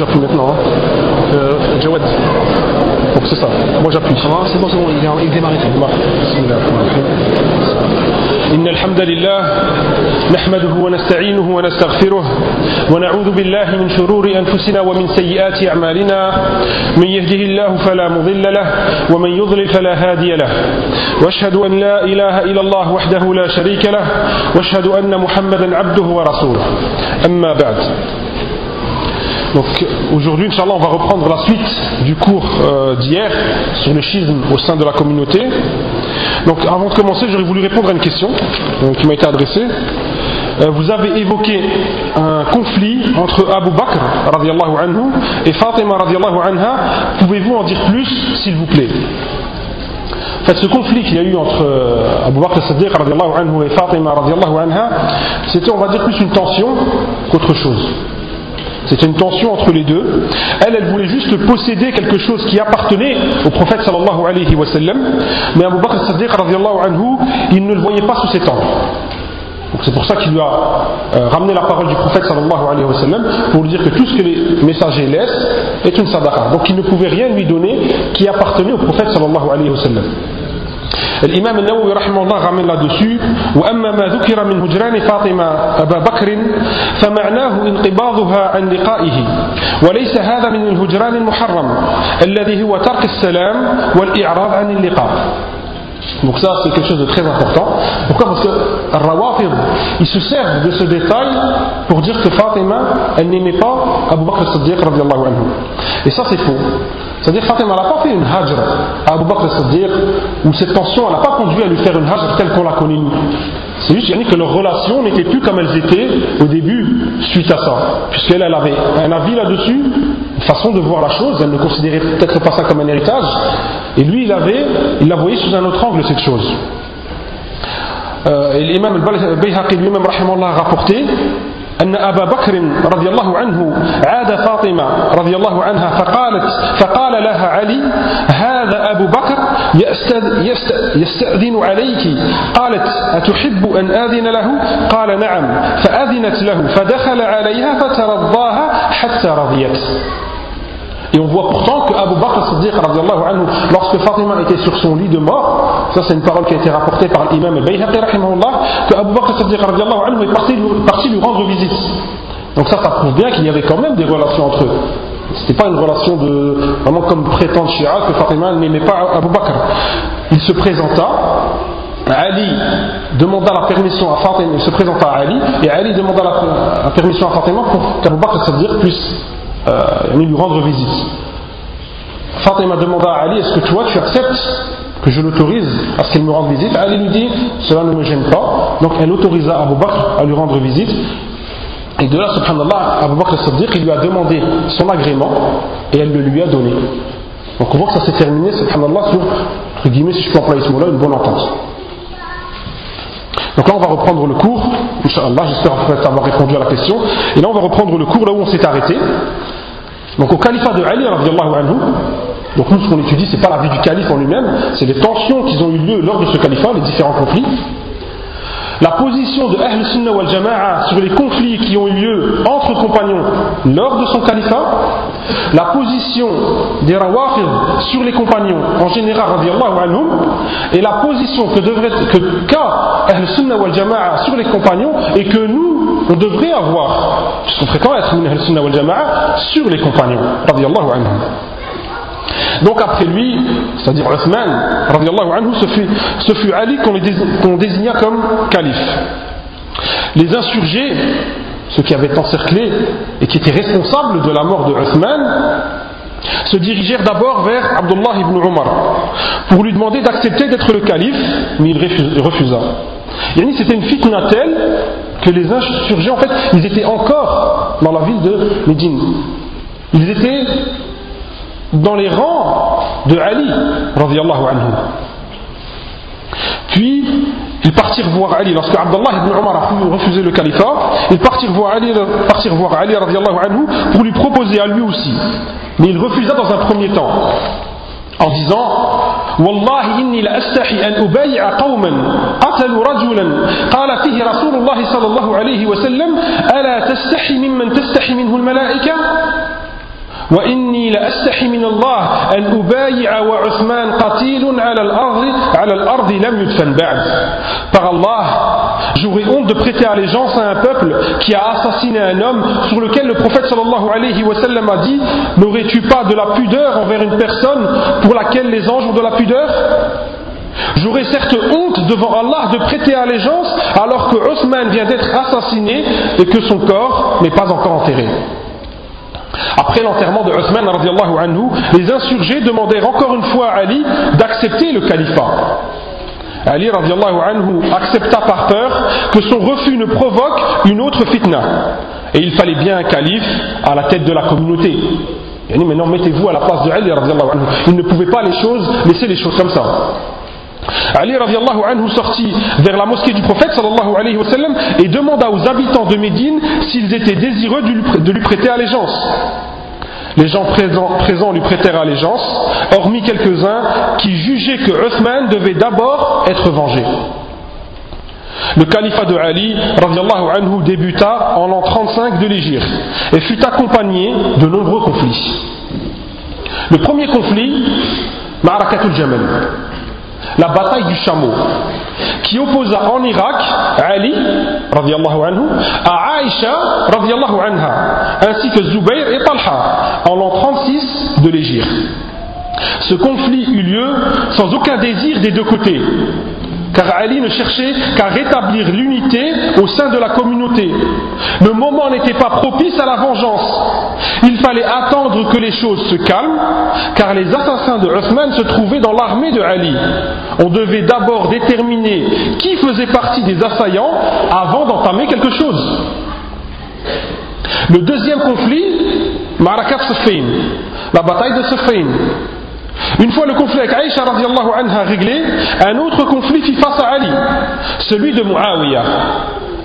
j'appuie maintenant. Hein. Euh, Jawad. Donc c'est ça. Moi j'appuie. Va C'est bon, c'est bon, il, est, il démarre. الرحمن الرحيم إن الحمد لله نحمده ونستعينه ونستغفره ونعوذ بالله من شرور أنفسنا ومن سيئات أعمالنا من يهده الله فلا مضل له ومن يضلل فلا هادي له وأشهد أن لا إله إلا الله وحده لا شريك له وأشهد أن محمدا عبده ورسوله أما بعد Donc aujourd'hui, Inch'Allah, on va reprendre la suite du cours euh, d'hier sur le schisme au sein de la communauté. Donc avant de commencer, j'aurais voulu répondre à une question euh, qui m'a été adressée. Euh, vous avez évoqué un conflit entre Abu Bakr anhu et Fatima anha. Pouvez-vous en dire plus, s'il vous plaît? En fait, ce conflit qu'il y a eu entre Abu Bakr Siddiq anhu et Fatima anha, c'était, on va dire, plus une tension qu'autre chose. C'était une tension entre les deux. Elle, elle voulait juste posséder quelque chose qui appartenait au prophète sallallahu alayhi wa sallam. Mais Abu Bakr Siddiq anhu, il ne le voyait pas sous cet angle. Donc c'est pour ça qu'il lui a euh, ramené la parole du prophète sallallahu alayhi wa sallam pour lui dire que tout ce que les messagers laissent est une sadaqa. Donc il ne pouvait rien lui donner qui appartenait au prophète sallallahu alayhi wa sallam. الإمام النووي رحمه الله رمى là-dessus وأما ما ذكر من هجران فاطمة أبا بكر فمعناه انقباضها عن لقائه. وليس هذا من الهجران المحرم الذي هو ترك السلام والإعراض عن اللقاء. Donc ça c'est quelque chose de très important. Pourquoi? Parce que Rawafid, ils se servent de ce détail pour dire que Fatima, elle n'aimait pas Abu Bakr Siddiq radiallahu anhu. Et ça c'est faux. C'est-à-dire Fatima n'a pas fait une hajr à Abu Bakr Siddiq, où cette tension, n'a pas conduit à lui faire une hajr telle qu'on la connaît. C'est juste que leurs relations n'étaient plus comme elles étaient au début suite à ça. Puisqu'elle elle avait un avis là-dessus, une façon de voir la chose, elle ne considérait peut-être pas ça comme un héritage, et lui il avait, il la voyait sous un autre angle cette chose. Euh, et l'imam al-Bayhaqi lui-même a rapporté أن أبا بكر رضي الله عنه عاد فاطمة رضي الله عنها فقالت فقال لها علي هذا أبو بكر يستأذن عليك قالت أتحب أن آذن له قال نعم فأذنت له فدخل عليها فترضاها حتى رضيت Et on voit pourtant que Abu Bakr Siddiq, anhu, lorsque Fatima était sur son lit de mort, ça c'est une parole qui a été rapportée par l'imam al-Bayhaqi, que Abu Bakr Siddiq anhu, est parti, parti lui rendre visite. Donc ça, ça prouve bien qu'il y avait quand même des relations entre eux. C'était pas une relation de, vraiment comme prétend Shia que Fatima n'aimait pas Abu Bakr. Il se présenta, Ali demanda la permission à Fatima, il se présenta à Ali, et Ali demanda la, permission à Fatima pour qu'Abu Bakr Siddiq puisse euh, lui rendre visite. Fatima demanda à Ali Est-ce que toi tu acceptes que je l'autorise à ce qu'elle me rende visite? Ali lui dit Cela ne me gêne pas. Donc elle autorisa Abu Bakr à lui rendre visite. Et de là, subhanallah, Abu Bakr Siddiq, il lui a demandé son agrément et elle le lui a donné. Donc on voit que ça s'est terminé, subhanallah, sur, entre guillemets, si je peux employer ce mot-là, une bonne entente. Donc là, on va reprendre le cours, Inch'Allah, j'espère avoir répondu à la question. Et là, on va reprendre le cours là où on s'est arrêté. Donc au califat de Ali, anhu, donc nous, ce qu'on étudie, ce n'est pas la vie du calife en lui-même, c'est les tensions qui ont eu lieu lors de ce califat, les différents conflits. La position de Ahl Sunnah wal Jama'a sur les conflits qui ont eu lieu entre compagnons lors de son califat, la position des Rawafid sur les compagnons en général, et la position que devrait que qu'a Ahl Sunnah wal Jama'a sur les compagnons et que nous on devrait avoir, puisqu'on être Ahl Sunnah wal Jama'a sur les compagnons. Donc après lui, c'est-à-dire Othman, anhu, ce fut, ce fut Ali qu'on désigna comme calife. Les insurgés, ceux qui avaient encerclé et qui étaient responsables de la mort de Othman, se dirigèrent d'abord vers Abdullah ibn Omar pour lui demander d'accepter d'être le calife, mais il refusa. C'était une fitna telle que les insurgés, en fait, ils étaient encore dans la ville de Médine. Ils étaient dans les rangs de Ali, radiallahu anhu. Puis, ils partirent voir Ali. Lorsque Abdullah ibn Omar a refusé le califat, ils partirent voir Ali, partirent voir Ali radiallahu anhu, pour lui proposer à lui aussi. Mais il refusa dans un premier temps, en disant والله إني لأستحي أن أبايع قوما قتلوا رجلا قال فيه رسول الله صلى الله عليه وسلم ألا تستحي ممن تستحي منه الملائكة وإني لأستحي من الله أن أبايع وعثمان قتيل على الأرض على الأرض لم يدفن بعد Par Allah, j'aurais honte de prêter allégeance à un peuple qui a assassiné un homme sur lequel le prophète sallallahu alayhi wa sallam a dit N'aurais-tu pas de la pudeur envers une personne pour laquelle les anges ont de la pudeur J'aurais certes honte devant Allah de prêter allégeance alors que Othman vient d'être assassiné et que son corps n'est pas encore enterré. Après l'enterrement de Othman, anhu, les insurgés demandèrent encore une fois à Ali d'accepter le califat. Ali anhu, accepta par peur que son refus ne provoque une autre fitna. Et il fallait bien un calife à la tête de la communauté. Maintenant, mettez-vous à la place de Ali. Anhu. Il ne pouvait pas les choses, laisser les choses comme ça. Ali radiallahu anhu sortit vers la mosquée du prophète sallallahu et demanda aux habitants de Médine s'ils étaient désireux de lui prêter allégeance. Les gens présents, lui prêtèrent allégeance, hormis quelques-uns qui jugeaient que Uthman devait d'abord être vengé. Le califat de Ali radiallahu anhu débuta en l'an 35 de l'Égypte et fut accompagné de nombreux conflits. Le premier conflit, Ma'arakatul Jamal la bataille du chameau, qui opposa en Irak Ali anhu, à Aïcha ainsi que Zubayr et Talha en l'an 36 de l'Égypte. Ce conflit eut lieu sans aucun désir des deux côtés, car Ali ne cherchait qu'à rétablir l'unité au sein de la communauté. Le moment n'était pas propice à la vengeance. Il fallait attendre que les choses se calment, car les assassins de Uthman se trouvaient dans l'armée de Ali. On devait d'abord déterminer qui faisait partie des assaillants avant d'entamer quelque chose. Le deuxième conflit, Marakat Sufin, la bataille de Sufin. Une fois le conflit avec Aïcha anha réglé, un autre conflit fit face à Ali, celui de Muawiyah,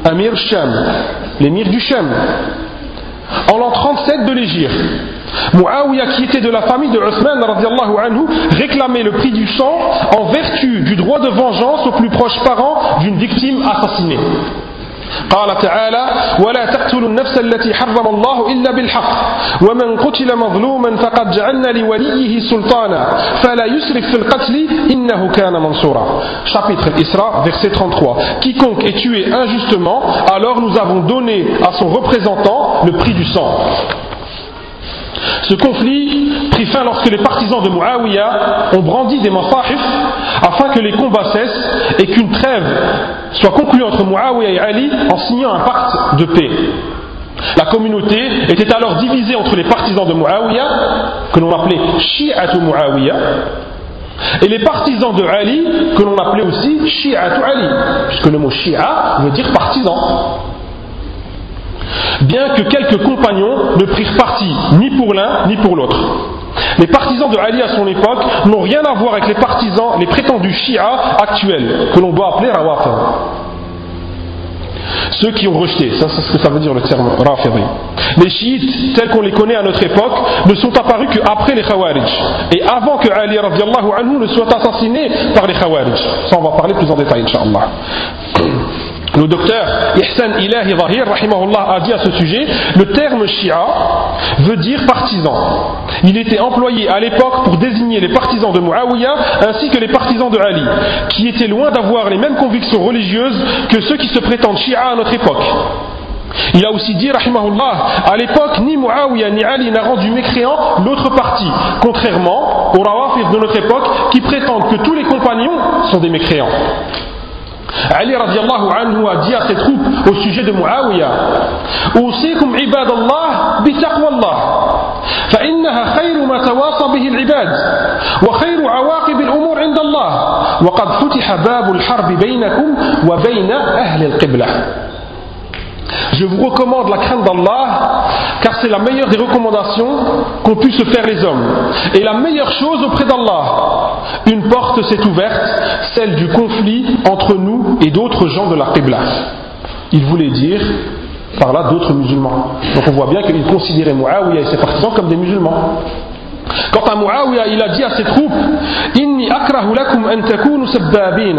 Amir Sham, l'émir du Sham, en l'an 37 de l'Égypte. Muawiyah, qui était de la famille de Uthman anhu, réclamait le prix du sang en vertu du droit de vengeance aux plus proches parents d'une victime assassinée قال تعالى ولا تقتلوا النفس التي حرم الله إلا بالحق ومن قتل مظلوما فقد جعلنا لوليه سلطانا فلا يسرف في القتل إنه كان منصورا chapitre Isra verset 33 quiconque est tué injustement alors nous avons donné à son représentant le prix du sang Ce conflit prit fin lorsque les partisans de Muawiyah ont brandi des masahif afin que les combats cessent et qu'une trêve soit conclue entre Muawiyah et Ali en signant un pacte de paix. La communauté était alors divisée entre les partisans de Muawiyah, que l'on appelait Shi'atu Muawiyah, et les partisans de Ali, que l'on appelait aussi Shi'atu Ali, puisque le mot Shi'a veut dire partisan bien que quelques compagnons ne prirent parti ni pour l'un ni pour l'autre. Les partisans de Ali à son époque n'ont rien à voir avec les partisans, les prétendus Shia actuels, que l'on doit appeler Rawafid. Ceux qui ont rejeté, ça c'est ce que ça veut dire le terme Rafidi. Les chiites, tels qu'on les connaît à notre époque, ne sont apparus qu'après les Khawarij, et avant que Ali anhu ne soit assassiné par les Khawarij. Ça on va parler plus en détail, Inch'Allah. Le docteur Ihsan Ilahi Zahir a dit à ce sujet le terme Shia veut dire partisan. Il était employé à l'époque pour désigner les partisans de Muawiyah ainsi que les partisans de Ali, qui étaient loin d'avoir les mêmes convictions religieuses que ceux qui se prétendent Shia à notre époque. Il a aussi dit, rahimahullah, à l'époque, ni Muawiyah ni Ali n'a rendu mécréant l'autre partie, contrairement aux rawafir de notre époque qui prétendent que tous les compagnons sont des mécréants. Ali a dit à ses troupes au sujet de Muawiyah أوصيكم عباد الله بتقوى الله. فإنها خير ما تواصى به العباد وخير عواقب الأمور عند الله. وقد فتح باب الحرب بينكم وبين أهل القبلة. Je vous recommande la crainte d'Allah, car c'est la meilleure des recommandations qu'ont pu se faire les hommes. Et la meilleure chose auprès d'Allah. Une porte s'est ouverte, celle du conflit entre nous et d'autres gens de la Qibla. Il voulait dire par là d'autres musulmans. Donc on voit bien qu'il considérait Muawiyah et ses partisans comme des musulmans. Quant à Muawiyah, il a dit à ses troupes إني أكره لكم أن تكونوا سبابين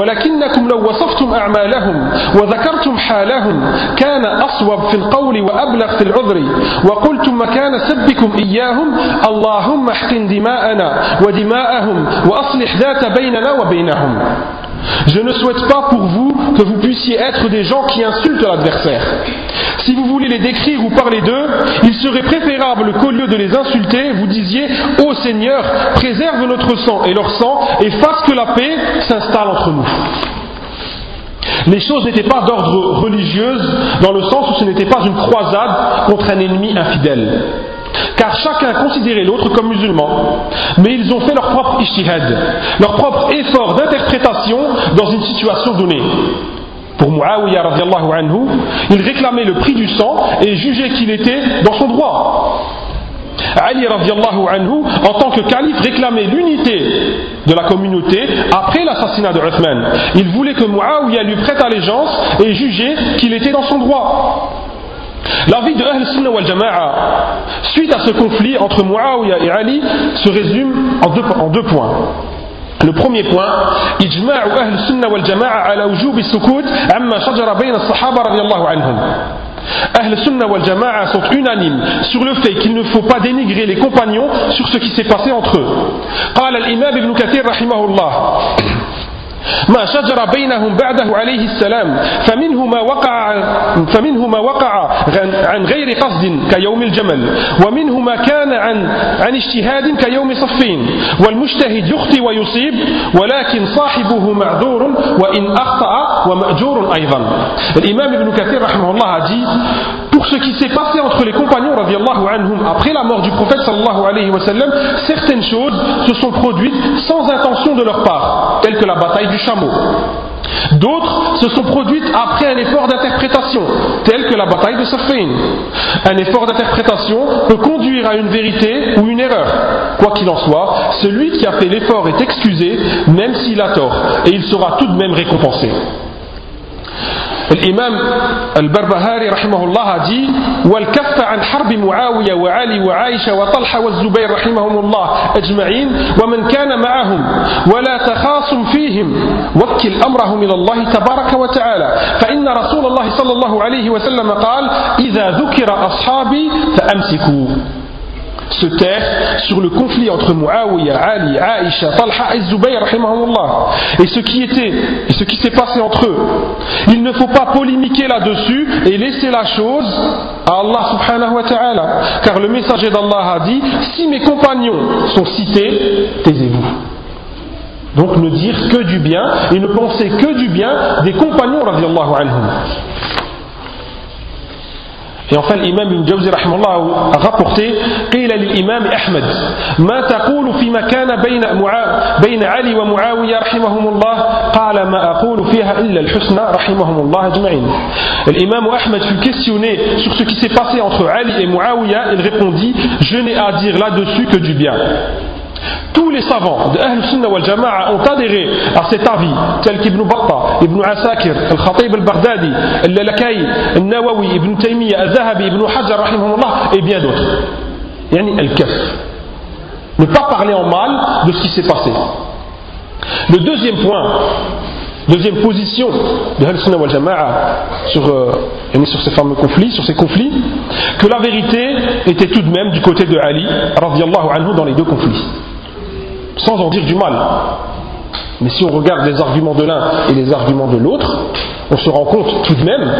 ولكنكم لو وصفتم أعمالهم وذكرتم حالهم كان أصوب في القول وأبلغ في العذر وقلتم مكان سبكم إياهم اللهم احقن دماءنا ودماءهم وأصلح ذات بيننا وبينهم Je ne souhaite pas pour vous que vous puissiez être des gens qui insultent l'adversaire. Si vous voulez les décrire ou parler d'eux, il serait préférable qu'au lieu de les insulter, vous disiez Ô Seigneur, préserve notre sang et leur sang et fasse que la paix s'installe entre nous. Les choses n'étaient pas d'ordre religieux dans le sens où ce n'était pas une croisade contre un ennemi infidèle car chacun considérait l'autre comme musulman, mais ils ont fait leur propre ishtihad, leur propre effort d'interprétation dans une situation donnée. Pour Muawiyah anhu, il réclamait le prix du sang et jugeait qu'il était dans son droit. Ali anhu, en tant que calife, réclamait l'unité de la communauté après l'assassinat de Uthman. Il voulait que Muawiyah lui prête allégeance et jugeait qu'il était dans son droit. La vie de Ahl Sunnah wal Jama'a, suite à ce conflit entre Muawiyah et Ali, se résume en deux, en deux points. Le premier point, إجماع أهل السنة والجماعة على وجوب السكوت عما شجر بين الصحابة رضي الله عنهم. Ahl Sunnah wal Jama'a sont unanimes sur le fait qu'il ne faut pas dénigrer les compagnons sur ce qui s'est passé entre eux. قال الإمام ابن كثير رحمه الله ما شجر بينهم بعده عليه السلام فمنه ما وقع فمنه ما وقع عن غير قصد كيوم الجمل ومنه ما كان عن عن اجتهاد كيوم صفين والمجتهد يخطي ويصيب ولكن صاحبه معذور وإن أخطأ ومأجور أيضا. الإمام ابن كثير رحمه الله dit pour ce qui s'est passé entre les compagnons anhum, après la mort du prophète sallallahu alayhi wa sallam, certaines choses se sont produites sans intention de leur part, telles que la bataille du chameau. D'autres se sont produites après un effort d'interprétation, tel que la bataille de Safain. Un effort d'interprétation peut conduire à une vérité ou une erreur. Quoi qu'il en soit, celui qui a fait l'effort est excusé, même s'il a tort, et il sera tout de même récompensé. الإمام البربهاري رحمه الله دي والكف عن حرب معاوية وعلي وعائشة وطلحة والزبير رحمهم الله أجمعين ومن كان معهم ولا تخاصم فيهم وكل أمرهم إلى الله تبارك وتعالى. فإن رسول الله صلى الله عليه وسلم قال إذا ذكر أصحابي فأمسكوا. Se taire sur le conflit entre Muawiyah, Ali, Aisha, Talha et Zubayr, et ce qui était, et ce qui s'est passé entre eux. Il ne faut pas polémiquer là-dessus et laisser la chose à Allah subhanahu wa ta'ala. Car le messager d'Allah a dit, si mes compagnons sont cités, taisez-vous. Donc ne dire que du bien et ne penser que du bien des compagnons radiallahu anhum. Et enfin, l'imam Ibn Jawzi a rapporté قيل للإمام أحمد ما تقول فيما كان بين بين علي ومعاوية رحمهم الله قال ما أقول فيها إلا الحسنى رحمهم الله أجمعين L'imam Ahmed fut questionné sur ce qui s'est passé entre Ali et Muawiyah. Il répondit Je n'ai à dire là-dessus que du bien. Tous les savants de Ahl Sunnah wal Jama'a ont adhéré à cet avis, tels qu'Ibn Battah, Ibn Asakir, Al-Khatib al-Baghdadi, Al-Lalakai, Al-Nawawi, Ibn Taymiyyah, Al-Zahabi, Ibn Hajar, et bien d'autres. Yani Al-Kaf. Ne pas parler en mal de ce qui s'est passé. Le deuxième point, deuxième position de Ahl Sunnah wal Jama'a sur, euh, sur ces fameux conflits, sur ces conflits, que la vérité était tout de même du côté de Ali, anhu, dans les deux conflits sans en dire du mal. Mais si on regarde les arguments de l'un et les arguments de l'autre, on se rend compte tout de même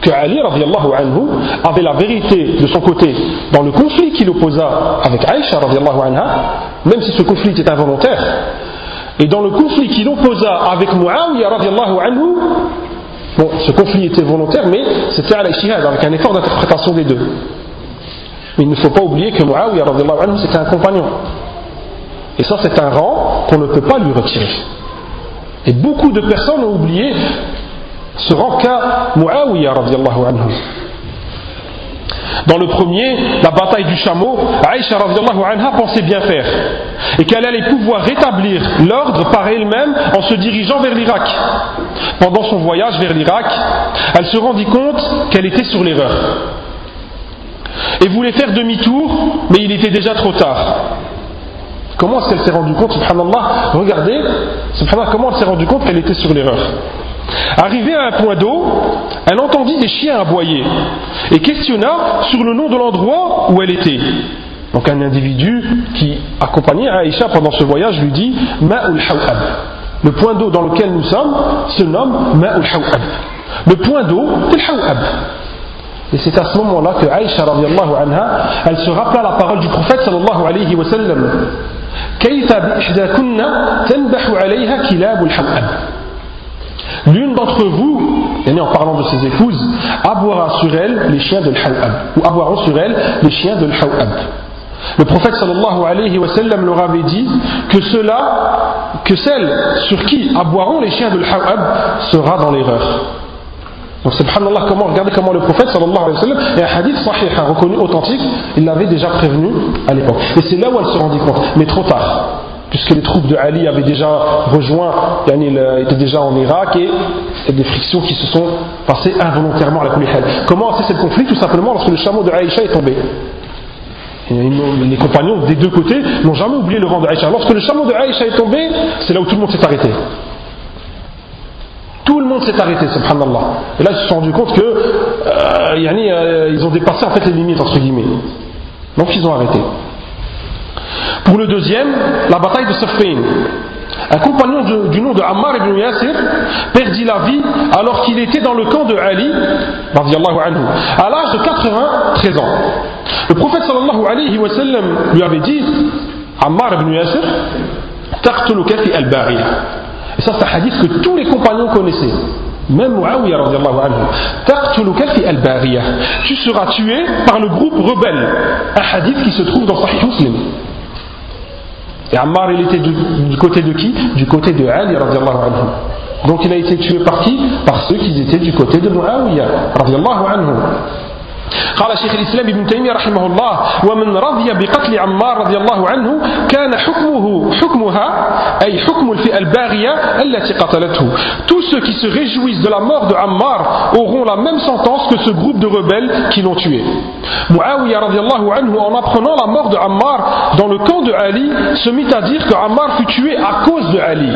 que Ali anhu, avait la vérité de son côté dans le conflit qu'il opposa avec Aïcha anha, même si ce conflit était involontaire. Et dans le conflit qu'il opposa avec Muawiyah bon, ce conflit était volontaire, mais c'était à l'Aïshihad, avec un effort d'interprétation des deux. Mais il ne faut pas oublier que Muawiyah c'était un compagnon. Et ça, c'est un rang qu'on ne peut pas lui retirer. Et beaucoup de personnes ont oublié ce rang qu'a Muawiyah anhu. Dans le premier, la bataille du chameau, Aïcha anha pensait bien faire et qu'elle allait pouvoir rétablir l'ordre par elle-même en se dirigeant vers l'Irak. Pendant son voyage vers l'Irak, elle se rendit compte qu'elle était sur l'erreur. et voulait faire demi-tour, mais il était déjà trop tard. Comment est-ce qu'elle s'est rendue compte, subhanallah Regardez, subhanallah, comment elle s'est rendue compte qu'elle était sur l'erreur. Arrivée à un point d'eau, elle entendit des chiens aboyer et questionna sur le nom de l'endroit où elle était. Donc un individu qui accompagnait Aïcha pendant ce voyage lui dit Ma'ul Hawab. Le point d'eau dans lequel nous sommes se nomme Ma'ul Hawab. Le point d'eau, c'est le Hawab. Et c'est à ce moment-là que Aïcha anha, elle se rappela la parole du prophète sallallahu alayhi wa sallam. L'une d'entre vous, en parlant de ses épouses, aboiera sur elle les chiens de l'Hawab, ou aboieront sur elle les chiens de l'Hawab. Le prophète sallallahu alayhi wa sallam leur avait dit que cela, que celle sur qui aboieront les chiens de l'Hawab sera dans l'erreur. Donc subhanallah, comment, regardez comment le prophète sallallahu alayhi wa sallam, et un hadith sahih, reconnu authentique, il l'avait déjà prévenu à l'époque. Et c'est là où elle se rendit compte, mais trop tard. Puisque les troupes de Ali avaient déjà rejoint, il était déjà en Irak et a des frictions qui se sont passées involontairement à la Kulihal. Comment a cessé le conflit Tout simplement lorsque le chameau de Aïcha est tombé? les compagnons des deux côtés n'ont jamais oublié le rang de Aïcha. Lorsque le chameau de Aïcha est tombé, c'est là où tout le monde s'est arrêté. Tout le monde s'est arrêté, subhanallah. Et là, ils se sont rendus compte que euh, euh, ils ont dépassé en fait les limites, entre guillemets. Donc ils ont arrêté. Pour le deuxième, la bataille de Safain. Un compagnon du nom de Ammar ibn Yasir perdit la vie alors qu'il était dans le camp de Ali, anhu, à l'âge de 93 ans. Le prophète sallallahu alayhi wa sallam lui avait dit Ammar ibn Yasir, fi al-bariya. Et ça, c'est un hadith que tous les compagnons connaissaient. Même Muawiyah radiallahu anhu. al-bariya. Tu seras tué par le groupe rebelle. Un hadith qui se trouve dans Sahih Muslim. Et Ammar, il était du, côté de qui? Du côté de Ali radiallahu anhu. Donc il a été tué par qui? Par ceux qui étaient du côté de Muawiyah. قال شيخ الإسلام ابن تيمية رحمه الله ومن رضي بقتل عمار رضي الله عنه كان حكمه حكمها أي حكم الفئة الباغية التي قتلته tous ceux qui se réjouissent de la mort de Ammar auront la même sentence que ce groupe de rebelles qui l'ont tué Muawiyah radiallahu anhu en apprenant la mort de Ammar dans le camp de Ali se mit à dire que Ammar fut tué à cause de Ali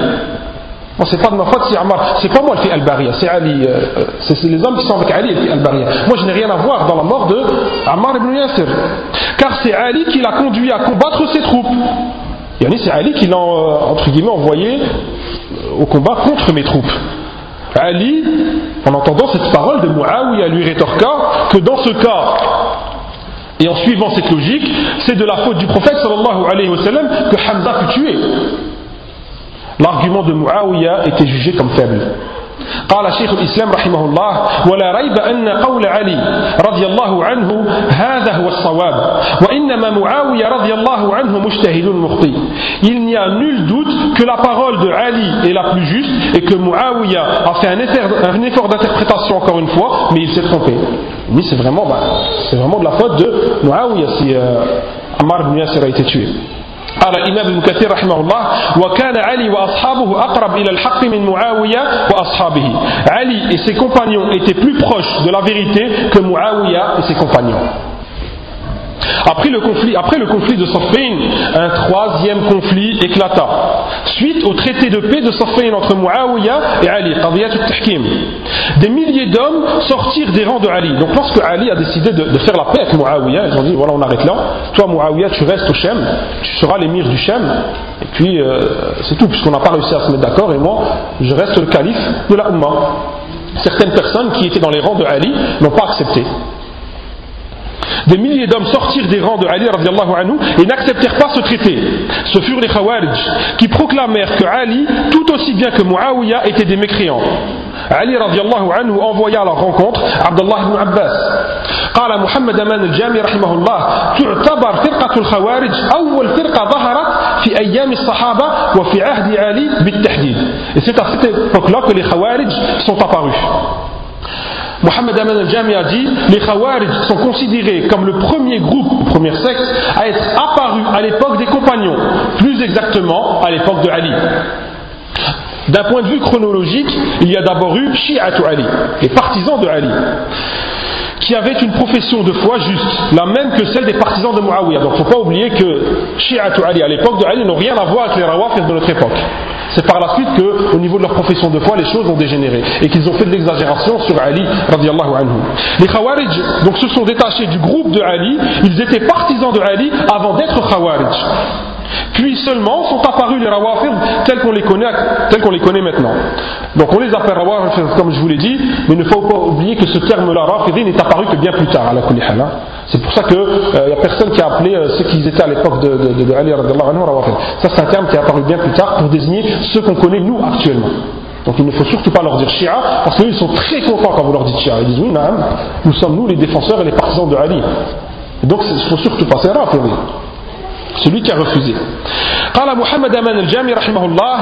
C'est pas de ma faute c'est Ammar, c'est pas moi le fait Al-Bariya, c'est Ali, euh, euh, c'est les hommes qui sont avec Ali le Al-Bariya. Moi je n'ai rien à voir dans la mort de Ammar ibn Yasir. Car c'est Ali qui l'a conduit à combattre ses troupes. Yani c'est Ali qui l'a, euh, entre guillemets, envoyé au combat contre mes troupes. Ali, en entendant cette parole de Muawiyah, lui rétorqua que dans ce cas, et en suivant cette logique, c'est de la faute du prophète sallallahu alayhi wa sallam que Hamza fut tué l'argument de Muawiyah était jugé comme faible. قال شيخ الإسلام رحمه الله ولا ريب أن قول علي رضي الله عنه هذا هو الصواب وإنما معاوية رضي الله عنه مجتهد مخطئ il n'y a nul doute que la parole de Ali est la plus juste et que Muawiyah a fait un effort d'interprétation encore une fois mais il s'est trompé mais c'est vraiment, bah, c'est vraiment de la faute de Muawiyah si euh, Ammar ibn Yasir a été tué قال الإمام ابن كثير رحمه الله وكان علي وأصحابه أقرب إلى الحق من معاوية وأصحابه. علي et ses compagnons étaient plus proches de la vérité que معاويه et ses compagnons. Après le conflit, de Safain, un troisième conflit éclata. Suite au traité de paix de Safain entre Muawiyah et Ali, Des milliers d'hommes sortirent des rangs de Ali. Donc lorsque Ali a décidé de, faire la paix avec Muawiyah, ils ont dit voilà on arrête là. Toi Muawiyah tu restes au Shem, tu seras l'émir du Shem. Et puis euh, c'est tout, puisqu'on n'a pas réussi à se mettre d'accord et moi je reste le calife de la Ummah. Certaines personnes qui étaient dans les rangs de Ali n'ont pas accepté des milliers d'hommes sortirent des rangs de Ali anhu et n'acceptèrent pas ce traité. Ce furent les Khawarij qui proclamèrent que Ali, tout aussi bien que Muawiyah, étaient des mécréants. Ali radiallahu anhu envoya à leur rencontre Abdullah ibn Abbas. قال محمد أمان الجامي رحمه الله تعتبر فرقة الخوارج أول فرقة ظهرت في أيام الصحابة وفي عهد علي بالتحديد. Et c'est à cette époque-là que les Khawarij sont apparus. Mohamed Aman al-Jami a dit les Khawarij sont considérés comme le premier groupe, premier secte, à être apparu à l'époque des compagnons, plus exactement à l'époque de Ali. D'un point de vue chronologique, il y a d'abord eu Shi'atu Ali, les partisans de Ali qui avaient une profession de foi juste, la même que celle des partisans de Muawiyah. Donc il ne faut pas oublier que Shi'atu Ali à l'époque de Ali n'ont rien à voir avec les Rawafid de notre époque. C'est par la suite qu'au niveau de leur profession de foi, les choses ont dégénéré et qu'ils ont fait de l'exagération sur Ali anhu. Les Khawarij donc, se sont détachés du groupe de Ali, ils étaient partisans de Ali avant d'être Khawarij. Puis seulement sont apparus les rawafid tels qu'on les connaît, tels qu'on les connaît maintenant. Donc on les appelle rawafid comme je vous l'ai dit, mais il ne faut pas oublier que ce terme-là, rafidi, n'est apparu que bien plus tard à la hein. C'est pour ça qu'il n'y euh, a personne qui a appelé euh, ceux qui étaient à l'époque de, de, de, Ali rawafid. Ça c'est un terme qui est apparu bien plus tard pour désigner ceux qu'on connaît nous actuellement. Donc il ne faut surtout pas leur dire Shia, parce qu'ils sont très contents quand vous leur dites Shia. Ils disent oui, nous sommes nous les défenseurs et les partisans de Ali. donc il ne faut surtout pas, c'est rafidi celui qui a refusé. قال محمد أمان الجامي رحمه الله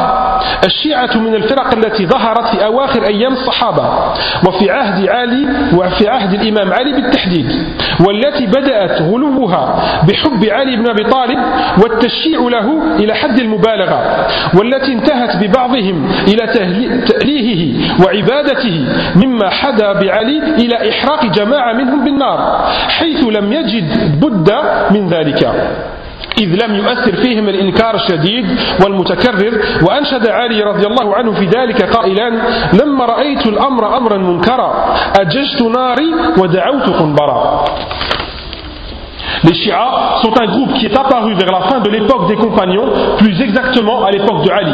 الشيعة من الفرق التي ظهرت في أواخر أيام الصحابة وفي عهد علي وفي عهد الإمام علي بالتحديد والتي بدأت غلوها بحب علي بن أبي طالب والتشيع له إلى حد المبالغة والتي انتهت ببعضهم إلى تأليهه وعبادته مما حدا بعلي إلى إحراق جماعة منهم بالنار حيث لم يجد بد من ذلك. إذ لم يؤثر فيهم الإنكار الشديد والمتكرر وأنشد علي رضي الله عنه في ذلك قائلا لما رأيت الأمر أمرا منكرا أججت ناري ودعوت قنبرا Les Shia sont un groupe qui est apparu vers la fin de l'époque des compagnons, plus exactement à l'époque de Ali,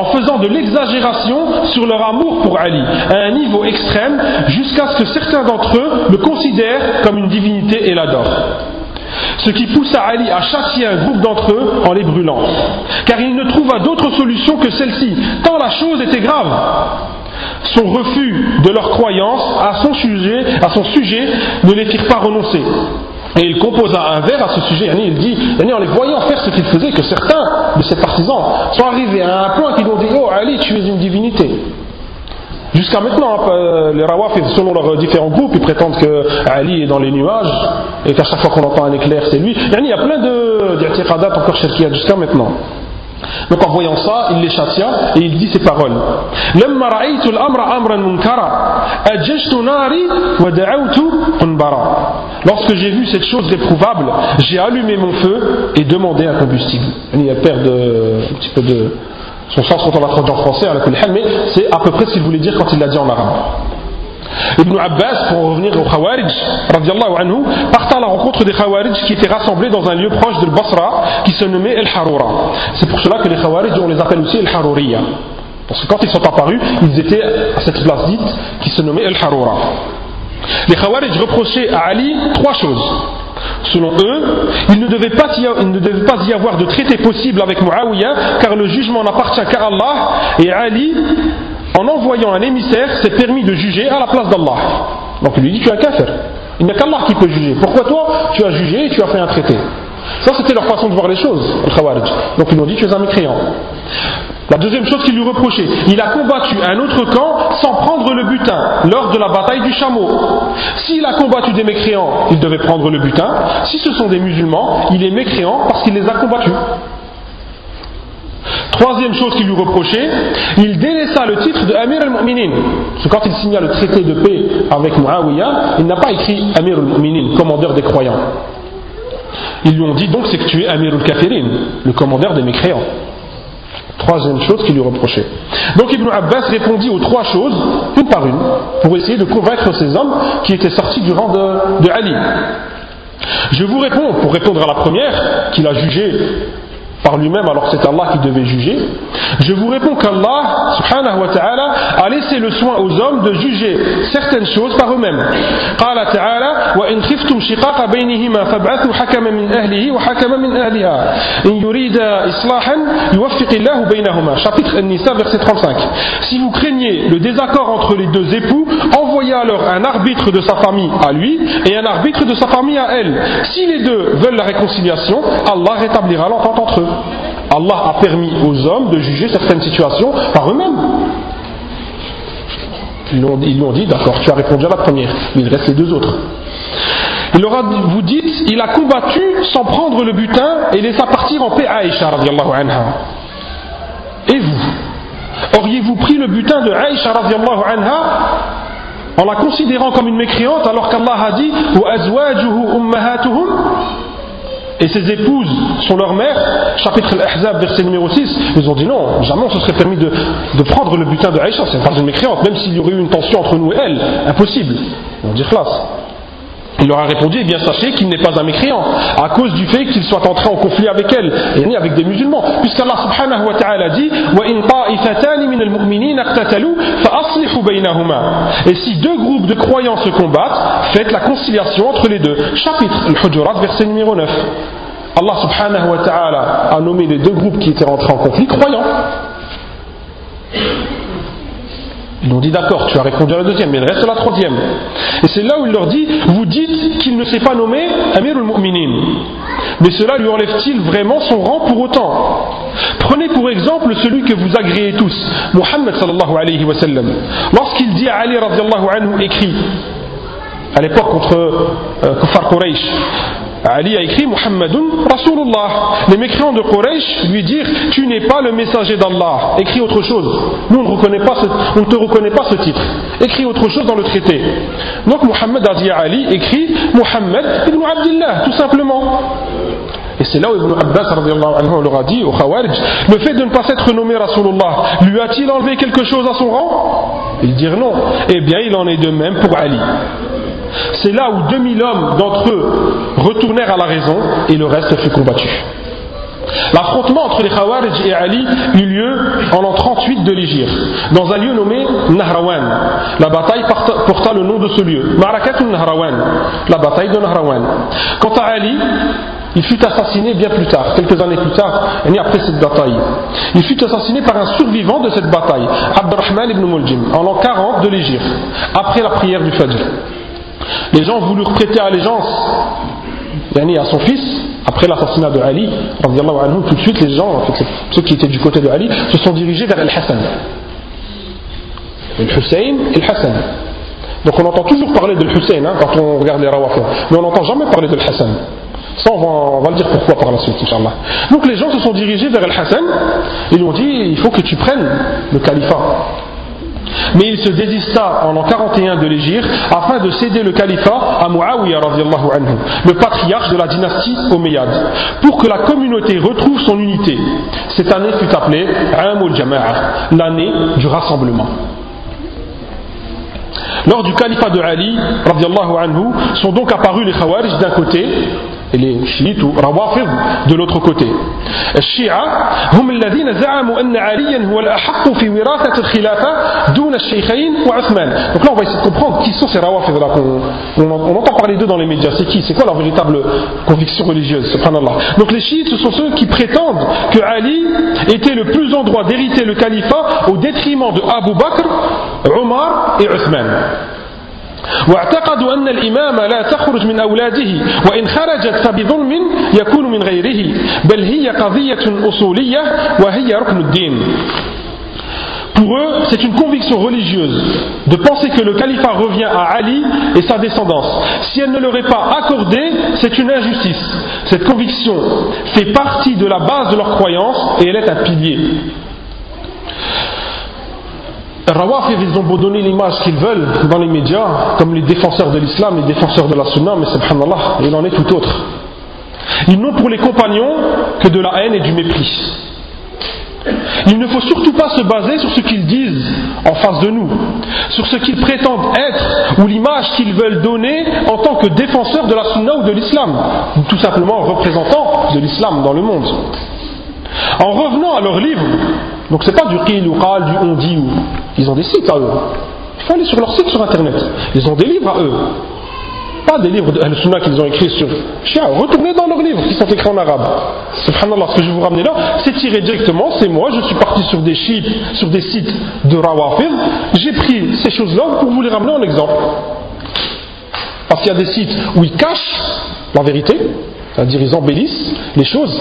en faisant de l'exagération sur leur amour pour Ali, à un niveau extrême, jusqu'à ce que certains d'entre eux le considèrent comme une divinité et l'adorent ce qui poussa Ali à chasser un groupe d'entre eux en les brûlant, car il ne trouva d'autre solution que celle-ci, tant la chose était grave. Son refus de leur croyance à son sujet, ne les firent pas renoncer. Et il composa un vers à ce sujet. Il dit, en les voyant faire ce qu'ils faisaient, que certains de ses partisans sont arrivés à un point qu'ils ont dit Oh Ali, tu es une divinité. Jusqu'à maintenant, hein, les Rawafid, selon leurs différents groupes, ils prétendent que Ali est dans les nuages et qu'à chaque fois qu'on entend un éclair, c'est lui. Il y a plein d'irtiqadat encore shirkiyat jusqu'à maintenant. Donc en voyant ça, il les chassia et il dit ces paroles. Lorsque j'ai vu cette chose réprouvable, j'ai allumé mon feu et demandé un combustible. Il y a peur de, un petit peu de, son sens quand on l'a traduit en français, mais c'est à peu près ce qu'il voulait dire quand il l'a dit en arabe. Ibn Abbas, pour revenir au Khawarij, anhu, partant à la rencontre des Khawarij qui étaient rassemblés dans un lieu proche de Basra qui se nommait El Haroura. C'est pour cela que les Khawarij, on les appelle aussi El Harouriya. Parce que quand ils sont apparus, ils étaient à cette place dite qui se nommait El Haroura. Les Khawarij reprochaient à Ali trois choses. Selon eux, il ne, devait pas y avoir de traité possible avec Muawiyah, car le jugement n'appartient qu'à Allah, et Ali, en envoyant un émissaire, s'est permis de juger à la place d'Allah. Donc il lui dit Tu es un kafir. Il n'y a qu'Allah qui peut juger. Pourquoi toi, tu as jugé et tu as fait un traité? Ça, c'était leur façon de voir les choses, les Khawarij. Donc ils ont dit Tu es un mécréant. La deuxième chose qu'il lui reprochait, il a combattu un autre camp sans prendre le butin lors de la bataille du chameau. S'il a combattu des mécréants, il devait prendre le butin. Si ce sont des musulmans, il est mécréant parce qu'il les a combattus. Troisième chose qu'il lui reprochait, il délaissa le titre de Amir al-Mu'minin. Parce que quand il signa le traité de paix avec Muawiyah, il n'a pas écrit Amir al-Mu'minin, commandeur des croyants. Ils lui ont dit donc c'est que tu es Amir al-Kafirin, le commandeur des mécréants. Troisième chose qu'il lui reprochait. Donc Ibn Abbas répondit aux trois choses, une par une, pour essayer de convaincre ces hommes qui étaient sortis du rang de, de Ali. Je vous réponds, pour répondre à la première, qu'il a jugé par lui-même alors que c'est Allah qui devait juger, je vous réponds qu'Allah subhanahu wa ta'ala a laissé le soin aux hommes de juger certaines choses par eux-mêmes. قال تعالى وإن خفتم شقاق بينهما فابعثوا حكما من أهله وحكما من أهلها إن يريد إصلاحا يوفق الله بينهما chapitre An-Nisa verset 35 Si vous craignez le désaccord entre les deux époux envoyez alors un arbitre de sa famille à lui et un arbitre de sa famille à elle si les deux veulent la réconciliation Allah rétablira l'entente entre eux Allah a permis aux hommes de juger certaines situations par eux-mêmes. Ils lui ont dit, d'accord, tu as répondu à la première, mais il reste les deux autres. Il leur a, vous dites, il a combattu sans prendre le butin et laissa partir en paix Aïcha anha. Et vous? Auriez-vous pris le butin de Aïcha anha en la considérant comme une mécréante alors qu'Allah a dit et ses épouses sont leurs mères, chapitre Al-Ahzab, verset numéro 6, ils ont dit non, jamais on se serait permis de, prendre le butin de Aïcha, c'est pas une mécréante, même s'il y aurait eu une tension entre nous et elle, impossible. On dit classe. Il leur a répondu, eh bien sachez qu'il n'est pas un mécréant, à cause du fait qu'il soit entré en conflit avec elle, et avec des musulmans. Puisqu'Allah subhanahu wa ta'ala dit, Et si deux groupes de croyants se combattent, faites la conciliation entre les deux. Chapitre Al-Hujurat, verset numéro 9. Allah subhanahu wa ta'ala a nommé les deux groupes qui étaient rentrés en conflit croyants. Ils ont dit d'accord, tu as répondu à la deuxième, mais il reste la troisième. Et c'est là où il leur dit Vous dites qu'il ne s'est pas nommé Amir al-Mu'minin. Mais cela lui enlève-t-il vraiment son rang pour autant? Prenez pour exemple celui que vous agréez tous, Muhammad sallallahu alayhi wa sallam. Lorsqu'il dit à Ali radiallahu anhu écrit, à l'époque contre euh, Kufar Quraysh, Ali a écrit Muhammadun Rasulullah. Les mécréants de Quraysh lui dirent Tu n'es pas le messager d'Allah. Écris autre chose. Nous, on ne, te reconnaît pas ce titre. Écris autre chose dans le traité. Donc, Muhammad a dit à Ali Écris Muhammad ibn Abdullah, tout simplement. Et c'est là où Ibn Abbas anhu, leur a dit au Khawarij Le fait de ne pas s'être nommé Rasulullah, lui a-t-il enlevé quelque chose à son rang? Ils dirent non. Eh bien, il en est de même pour Ali. C'est là où 2000 hommes d'entre eux retournèrent à la raison et le reste fut combattu. L'affrontement entre les Khawarij et Ali eut lieu en l'an 38 de l'Égypte, dans un lieu nommé Nahrawan. La bataille porta le nom de ce lieu, Marakat Nahrawan, la bataille de Nahrawan. Quant à Ali, il fut assassiné bien plus tard, quelques années plus tard, après cette bataille. Il fut assassiné par un survivant de cette bataille, Abdurrahman ibn Muljim, en l'an 40 de l'Égypte, après la prière du Fajr. Les gens voulurent prêter allégeance à son fils, après l'assassinat de Ali, anhu, tout de suite les gens, ceux qui étaient du côté de Ali, se sont dirigés vers El-Hassan. El-Hussein et El-Hassan. Donc on entend toujours parler de Hussein hein, quand on regarde les Rawafir, mais on n'entend jamais parler de Hassan. Ça, on va, on va, le dire pourquoi par la suite, Inch'Allah. Donc les gens se sont dirigés vers El-Hassan et lui ont dit il faut que tu prennes le califat. Mais il se désista en l'an 41 de l'Égypte afin de céder le califat à Muawiyah anhu, le patriarche de la dynastie Omeyyade, pour que la communauté retrouve son unité. Cette année fut appelée Amul Jama'a, l'année du rassemblement. Lors du califat de Ali, anhu, sont donc apparus les Khawarij d'un côté et les chiites ou rawafid de l'autre côté. الشيعة هم الذين زعموا أن عليا هو الأحق في وراثة الخلافة دون الشيخين وعثمان. Donc là on va essayer de comprendre qui sont ces rawafid là qu'on on, on entend parler d'eux dans les médias. C'est qui C'est quoi leur véritable conviction religieuse Subhanallah. Donc les chiites ce sont ceux qui prétendent que Ali était le plus en droit d'hériter le califat au détriment de Abu Bakr, Omar et Uthman. واعتقدوا أن الإمامة لا تخرج من أولاده وإن خرجت فبظلم يكون من غيره بل هي قضية أصولية وهي ركن الدين Pour eux, c'est une conviction religieuse de penser que le califat revient à Ali et sa descendance. Si elle ne leur est pas accordée, c'est une injustice. Cette conviction fait partie de la base de leur croyance et elle est un pilier. Rawafir, ils ont beau donner l'image qu'ils veulent dans les médias, comme les défenseurs de l'islam, les défenseurs de la sunna, mais subhanallah, il en est tout autre. Ils n'ont pour les compagnons que de la haine et du mépris. Il ne faut surtout pas se baser sur ce qu'ils disent en face de nous, sur ce qu'ils prétendent être ou l'image qu'ils veulent donner en tant que défenseurs de la sunna ou de l'islam, ou tout simplement représentants de l'islam dans le monde. En revenant à leurs livres, donc c'est pas du qil du on dit ou. Ils ont des sites à eux. Il faut aller sur leur site sur internet. Ils ont des livres à eux. Pas des livres de Al-Sunnah qu'ils ont écrits sur Shia. Retournez dans leurs livres qui sont écrits en arabe. Subhanallah, ce que je vous ramener là, c'est tiré directement, c'est moi, je suis parti sur des, sur des sites de Rawafid, j'ai pris ces choses-là pour vous les ramener en exemple. Parce qu'il y a des sites où ils cachent la vérité, c'est-à-dire ils embellissent les choses,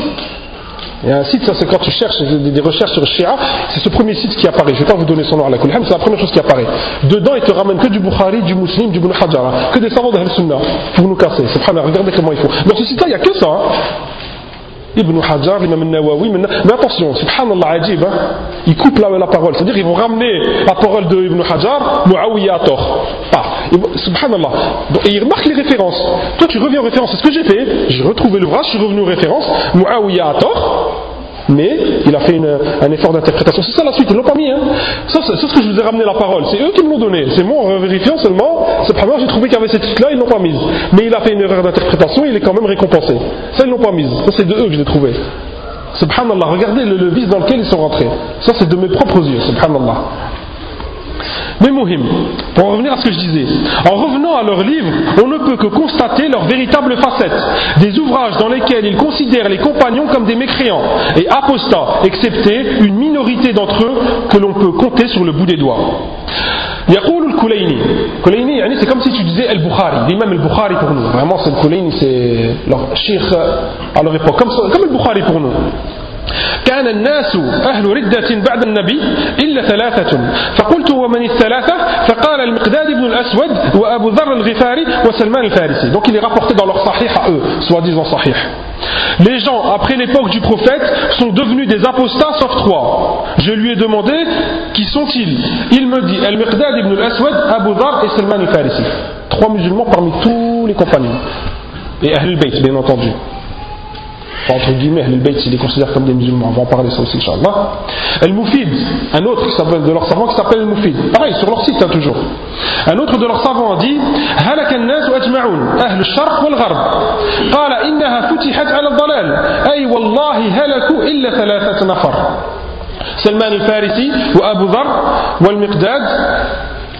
il y a un site, ça c'est quand tu cherches des, recherches sur Shia, c'est ce premier site qui apparaît. Je ne vais pas vous donner son nom à la Kulham, c'est la première chose qui apparaît. Dedans, il te ramène que du Bukhari, du Muslim, du Ibn que des savants de Sunnah pour nous casser. Subhanallah, regardez comment il faut. Dans ce site-là, il n'y a que ça. Hein. Ibn Hajar, Imam Nawawi, mais attention, subhanallah, ajib, hein, ils coupent la, parole. C'est-à-dire qu'ils vont ramener la parole de Ibn Hajar, Muawiyah à tort. Ah, subhanallah. Et ils remarquent les références. Toi, tu reviens aux références. C'est ce que j'ai fait. J'ai retrouvé l'ouvrage, je suis revenu aux références. Muawiyah à tort mais il a fait un effort d'interprétation. C'est ça la suite, ils l'ont pas mis. C'est ce que je vous ai ramené la parole. C'est eux qui me l'ont donné. C'est moi, en vérifiant seulement, moi, j'ai trouvé qu'il y avait cette titre-là, ils l'ont pas mise. Mais il a fait une erreur d'interprétation, il est quand même récompensé. Ça, ils l'ont pas mise. Ça, c'est de eux que je l'ai trouvé. Subhanallah, regardez le, le vice dans lequel ils sont rentrés. Ça, c'est de mes propres yeux, subhanallah. Mais Mohim, pour en revenir à ce que je disais, en revenant à leurs livres, on ne peut que constater leurs véritables facettes, des ouvrages dans lesquels ils considèrent les compagnons comme des mécréants et apostats, excepté une minorité d'entre eux que l'on peut compter sur le bout des doigts. يقول الكليني كليني يعني c'est comme si tu disais El Bukhari l'imam El Bukhari pour nous vraiment c'est le Kulaini c'est leur cheikh à leur époque comme, comme El Bukhari pour nous كان الناس أهل ردة بعد النبي إلا ثلاثة فقلت ومن الثلاثة فقال المقداد بن الأسود وأبو ذر الغفاري وسلمان الفارسي donc il est rapporté dans leur sahih à eux soi-disant sahih les gens après l'époque du prophète sont devenus des apostats sauf trois je lui ai demandé qui sont-ils il me dit Al-Miqdad ibn al-Aswad Abu Dhar et Salman al-Farisi trois musulmans parmi tous les compagnons et Ahl al-Bayt bien entendu entre guillemets, les Bayt, ils les considèrent comme des musulmans. On va en parler ça aussi, Inch'Allah. Al-Mufid, un autre qui s'appelle, de leurs savants qui s'appelle Al-Mufid. Pareil, sur leur site, hein, toujours. Un autre de leurs savants dit هلك الناس أجمعون أهل الشرق والغرب قال إنها فتحت على الضلال أي والله هلكوا إلا ثلاثة نفر سلمان الفارسي وأبو ذر والمقداد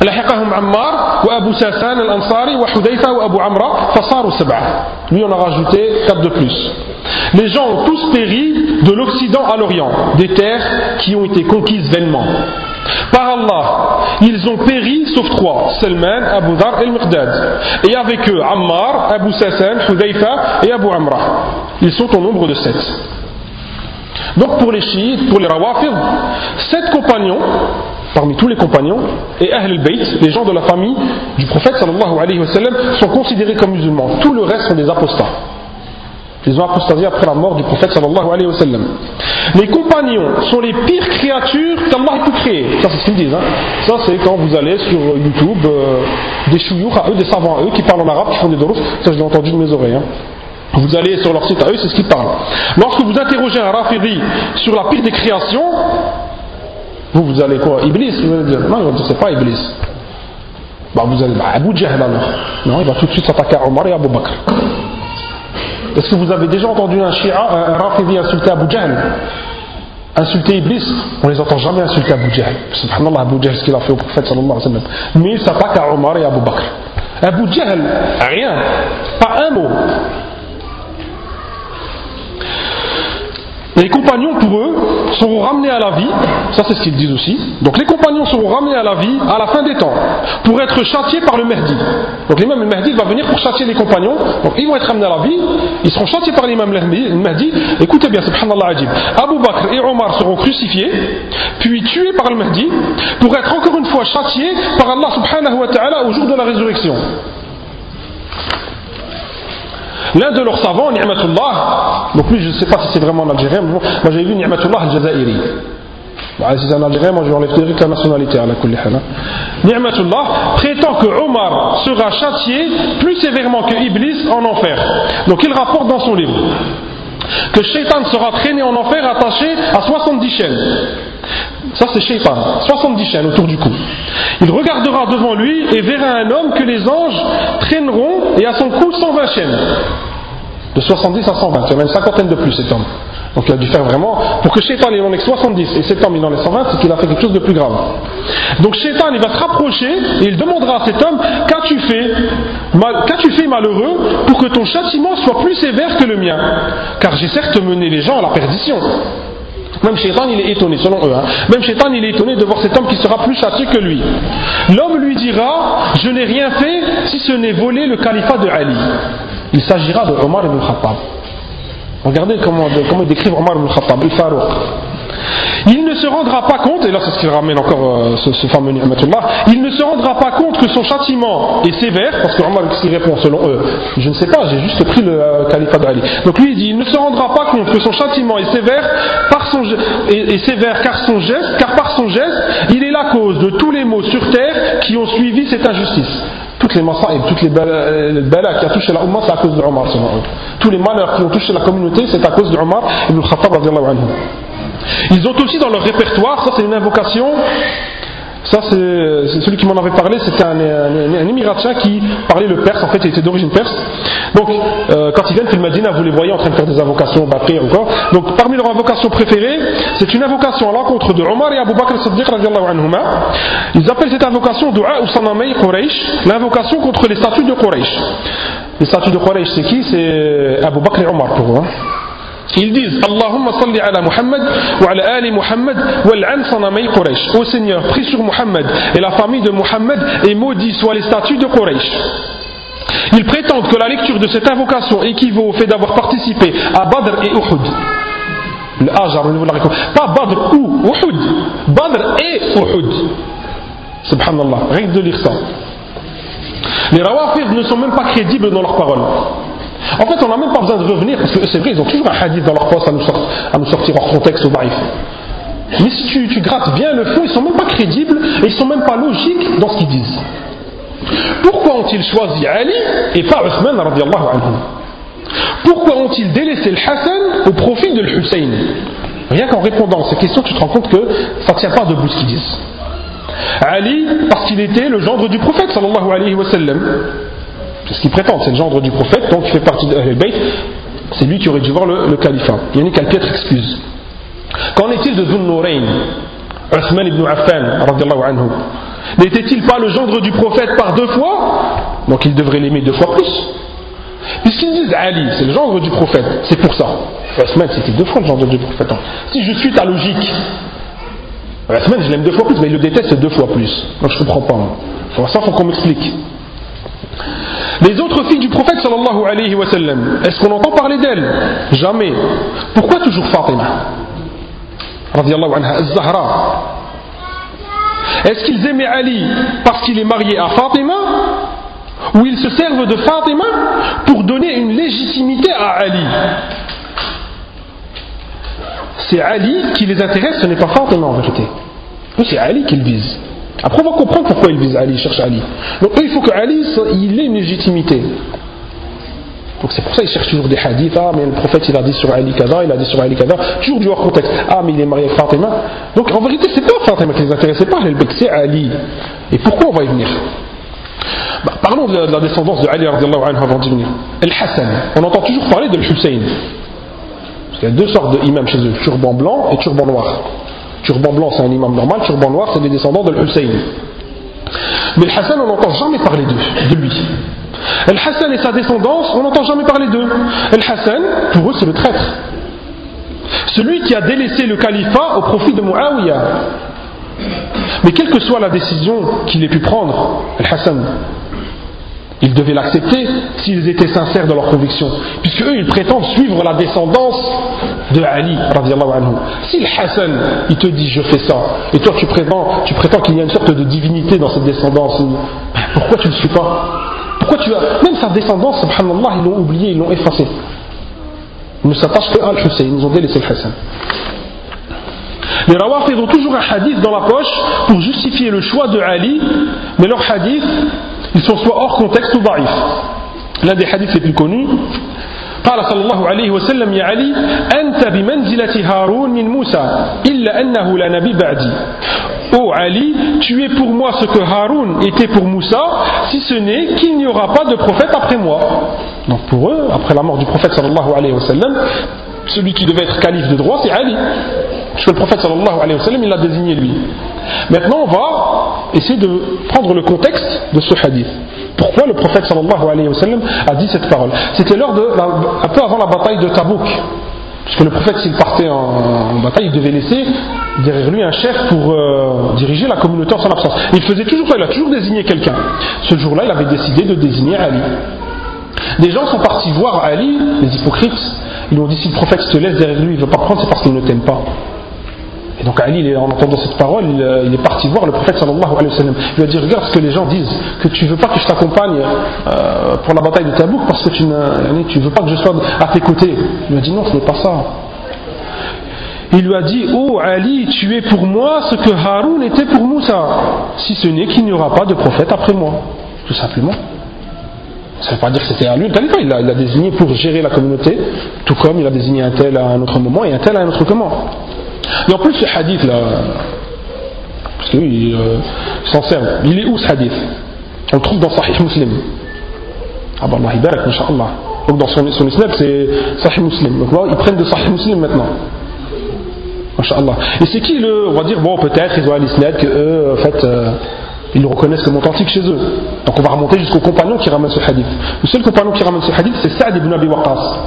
لحقهم عمار وأبو ساسان الأنصاري وحذيفة وأبو عمرة فصاروا سبعة lui on a rajouté quatre de plus les gens ont tous péri de l'Occident à l'Orient des terres qui ont été conquises vainement par Allah, ils ont péri sauf trois, Salman, Abu Dhar et Al-Miqdad. Et avec eux, Ammar, Abu Sassan, Hudayfa et Abu Amra. Ils sont au nombre de sept. Donc pour les chiites, pour les rawafid, sept compagnons parmi tous les compagnons, et Ahl al-Bayt, les gens de la famille du prophète sont considérés comme musulmans. Tout le reste sont des apostats. Ils ont apostasié après la mort du prophète sallallahu alayhi wa sallam. Les compagnons sont les pires créatures qu'Allah pu créer. Ça, c'est ce qu'ils disent. Hein. Ça, c'est quand vous allez sur YouTube, euh, des chouyours à eux, des savants à eux, qui parlent en arabe, qui font des dorous. Ça, je l'ai entendu de mes oreilles. Hein. Vous allez sur leur site à eux, c'est ce qu'ils parlent. Lorsque vous interrogez un rafiri sur la pire des créations, vous, vous allez quoi? Iblis Vous allez dire Non, va dire c'est pas Iblis. Bah, vous allez, bah, Abu Jahl alors. Non, il va tout de suite s'attaquer à Omar et à Abu Bakr. Est-ce que vous avez déjà entendu un Shia, un, insulter Abu Jahl? Insulter Iblis? On les entend jamais insulter Abu Jahl. Subhanallah, Abu Jahl, ce qu'il a fait au prophète sallallahu alayhi wa sallam. Mais il s'attaque à Omar et à Abu Bakr. Abu Jahl, rien. Pas un mot. Les compagnons, pour eux, seront ramenés à la vie, ça c'est ce qu'ils disent aussi. Donc les compagnons seront ramenés à la vie à la fin des temps, pour être châtiés par le Mahdi. Donc l'imam Mahdi va venir pour châtier les compagnons, donc ils vont être ramenés à la vie, ils seront châtiés par l'imam Mahdi. Écoutez bien, subhanallah. Abu Bakr et Omar seront crucifiés, puis tués par le Mahdi, pour être encore une fois châtiés par Allah subhanahu wa ta'ala au jour de la résurrection. L'un de leurs savants, Ni'matullah, donc lui je ne sais pas si c'est vraiment un Algérien, mais moi j'avais vu Ni'matullah al-Jazairi. Bah, si c'est un Algérien, moi je vais enlever direct la nationalité à la kulli hal. Ni'matullah prétend que Omar sera châtié plus sévèrement que Iblis en enfer. Donc il rapporte dans son livre que Shaitan sera traîné en enfer attaché à 70 chaînes. Ça c'est Shaitan, 70 chaînes autour du cou. Il regardera devant lui et verra un homme que les anges traîneront et à son cou 120 chaînes. De 70 à 120, il y une cinquantaine de plus cet homme. Donc il a dû faire vraiment, pour que Shaitan il en ait 70 et cet homme il en ait 120, c'est qu'il a fait quelque chose de plus grave. Donc Shaitan il va se rapprocher et il demandera à cet homme Qu'as-tu fait, qu'as-tu fait malheureux pour que ton châtiment soit plus sévère que le mien? Car j'ai certes mené les gens à la perdition. Même Shaitan, il est étonné, selon eux. Hein. Même Shaitan, il est étonné de voir cet homme qui sera plus châtié que lui. L'homme lui dira Je n'ai rien fait si ce n'est volé le califat de Ali. Il s'agira de Omar ibn Khattab. Regardez comment, comment décrivent Omar ibn Khattab, le Farouk. Il ne se rendra pas compte, et là c'est ce qu'il ramène encore euh, ce, fameux Ni'matullah, il ne se rendra pas compte que son châtiment est sévère, parce que Omar qui répond selon eux, je ne sais pas, j'ai juste pris le euh, califat d'Ali. Donc lui il dit, il ne se rendra pas compte que son châtiment est sévère, par est, sévère car, son geste, car par son geste, il est la cause de tous les maux sur terre qui ont suivi cette injustice. Toutes les et toutes les balas qui ont touché la Ummah, c'est à cause de Omar, Tous les malheurs qui ont touché la communauté, c'est à cause de Omar Khattab. Ils ont aussi dans leur répertoire, ça c'est une invocation, ça c'est celui qui m'en avait parlé, c'était un, un, qui parlait le perse, en fait il était d'origine perse. Donc euh, quand ils viennent le Medina, vous les voyez en train de faire des invocations, Bakri encore. Donc parmi leurs invocations préférées, c'est une invocation à l'encontre de Omar et Abu Bakr Siddiq Ils appellent cette invocation Dua ou Sanamei Quraysh, l'invocation contre les statues de Quraysh. Les statues de Quraysh c'est qui? C'est Abu Bakr et Omar pour vous. Ils disent Allahumma salli ala Muhammad wa ala ali Muhammad wal'an sanamay Quraysh. Ô Seigneur, prie sur Muhammad et la famille de Muhammad et maudit soient les statues de Quraysh. Ils prétendent que la lecture de cette invocation équivaut au fait d'avoir participé à Badr et Uhud. Le. Pas Badr ou Uhud. Badr et Uhud. Subhanallah. Rien que de lire ça. Les Rawafid ne sont même pas crédibles dans leurs paroles. En fait, on n'a même pas besoin de revenir, parce que c'est vrai, ils ont toujours un hadith dans leur poste à nous, sortir, à hors contexte au baïf. Mais si tu, tu, grattes bien le fond, ils ne sont même pas crédibles et ils ne sont même pas logiques dans ce qu'ils disent. Pourquoi ont-ils choisi Ali et pas Uthman anhu? Pourquoi ont-ils délaissé le Hassan au profit de l'Hussein? Rien qu'en répondant à ces questions, tu te rends compte que ça ne tient pas debout ce qu'ils disent. Ali, parce qu'il était le gendre du prophète sallallahu alayhi wa sallam. C'est ce qu'il prétend, c'est le gendre du prophète, donc il fait partie de Bayt, c'est lui qui aurait dû voir le, califat. Il n'y a qu'à piètre excuse. Qu'en est-il de Zun Nourayn Uthman ibn Affan, anhu? N'était-il pas le gendre du prophète par deux fois? Donc il devrait l'aimer deux fois plus. Puisqu'ils disent Ali, c'est le gendre du prophète, c'est pour ça. Uthman, c'était deux fois le gendre du prophète. Si je suis ta logique, Uthman, je l'aime deux fois plus, mais il le déteste deux fois plus. Donc je ne comprends pas. Ça, il faut qu'on m'explique. Les autres filles du prophète sallallahu alayhi wa sallam, est-ce qu'on entend parler d'elles Jamais. Pourquoi toujours Fatima Radiallahu anha, Zahra. Est-ce qu'ils aimaient Ali parce qu'il est marié à Fatima ou ils se servent de Fatima pour donner une légitimité à Ali C'est Ali qui les intéresse, ce n'est pas Fatima en vérité. C'est Ali qu'ils visent. Après, on va comprendre pourquoi ils visent Ali, ils cherchent Ali. Donc, eux, il faut que Ali, il ait une légitimité. Donc, c'est pour ça qu'ils cherchent toujours des hadiths. Ah, mais le prophète, il a dit sur Ali Kaza, il a dit sur Ali Kaza. Toujours du hors contexte. Ah, mais il est marié avec Fatima. Donc, en vérité, c'est pas Fatima qui les intéressait pas, c'est Ali. Et pourquoi on va y venir? Bah, Parlons de la, descendance de Ali avant d'y venir. El Hassan. On entend toujours parler de Hussein. Parce qu'il y a deux sortes d'imams chez eux turban blanc et turban noir. Turban blanc, c'est un imam normal, turban noir, c'est les descendants de l'Hussein. Mais le Hassan, on n'entend jamais parler de lui. El Hassan et sa descendance, on n'entend jamais parler d'eux. El Hassan, pour eux, c'est le traître. Celui qui a délaissé le califat au profit de Muawiyah. Mais quelle que soit la décision qu'il ait pu prendre, El Hassan, ils devaient l'accepter s'ils étaient sincères dans leur conviction, puisque eux ils prétendent suivre la descendance de Ali. Anhu. Si le Hassan il te dit je fais ça, et toi tu prétends, tu prétends qu'il y a une sorte de divinité dans cette descendance, pourquoi tu ne le suis pas? Pourquoi tu as même sa descendance, subhanallah, ils l'ont oublié, ils l'ont effacé. Ils ne s'attachent qu'à Al-Hussein, ils ont délaissé le Hassan. Les Rawafid ont toujours un hadith dans la poche pour justifier le choix de Ali, mais leur hadith ils sont soit hors contexte ou daif. L'un des hadiths les plus connus, قال صلى الله عليه وسلم يا علي أنت بمنزلة هارون من موسى إلا أنه لا نبي بعدي Oh Ali, tu es pour moi ce que Haroun était pour Moussa, si ce n'est qu'il n'y aura pas de prophète après moi. Donc pour eux, après la mort du prophète sallallahu alayhi wa sallam, celui qui devait être calife de droit, c'est Ali. Parce que le prophète sallallahu alayhi wa sallam, il l'a désigné lui. Maintenant, on va essayer de prendre le contexte de ce hadith. Pourquoi le prophète sallallahu alayhi wa sallam a dit cette parole? C'était lors de, un peu avant la bataille de Tabouk. Puisque le prophète, s'il partait en, bataille, il devait laisser derrière lui un chef pour euh, diriger la communauté en son absence. il faisait toujours ça, il a toujours désigné quelqu'un. Ce jour-là, il avait décidé de désigner Ali. Des gens sont partis voir Ali, les hypocrites, ils lui ont dit si le prophète se laisse derrière lui, il ne veut pas prendre, c'est parce qu'il ne t'aime pas. Et donc Ali, en entendant cette parole, euh, il, est parti voir le prophète sallallahu alayhi wa sallam. Il lui a dit Regarde ce que les gens disent, que tu ne veux pas que je t'accompagne euh, pour la bataille de Tabouk parce que tu ne veux pas que je sois à tes côtés. Il lui a dit Non, ce n'est pas ça. Il lui a dit Oh Ali, tu es pour moi ce que Haroun était pour Moussa, si ce n'est qu'il n'y aura pas de prophète après moi. Tout simplement. Ça ne veut pas dire que c'était à lui le il l'a désigné pour gérer la communauté, tout comme il a désigné un tel à un autre moment et un tel à un autre moment. Et en plus, ce hadith là, parce qu'il euh, s'en sert, il est où ce hadith? On le trouve dans Sahih Muslim. Ah bah Allah barak, Inch'Allah. Donc dans son, son c'est Sahih Muslim. Donc voilà, ils prennent de Sahih Muslim maintenant. Inch'Allah. Et c'est qui le. On va dire, bon, peut-être, ils ont un islam que eux, en fait. Euh, ils le reconnaissent comme authentique chez eux. Donc on va remonter jusqu'au compagnon qui ramène ce hadith. Le seul compagnon qui ramène ce hadith, c'est Saad ibn Abi Waqqas.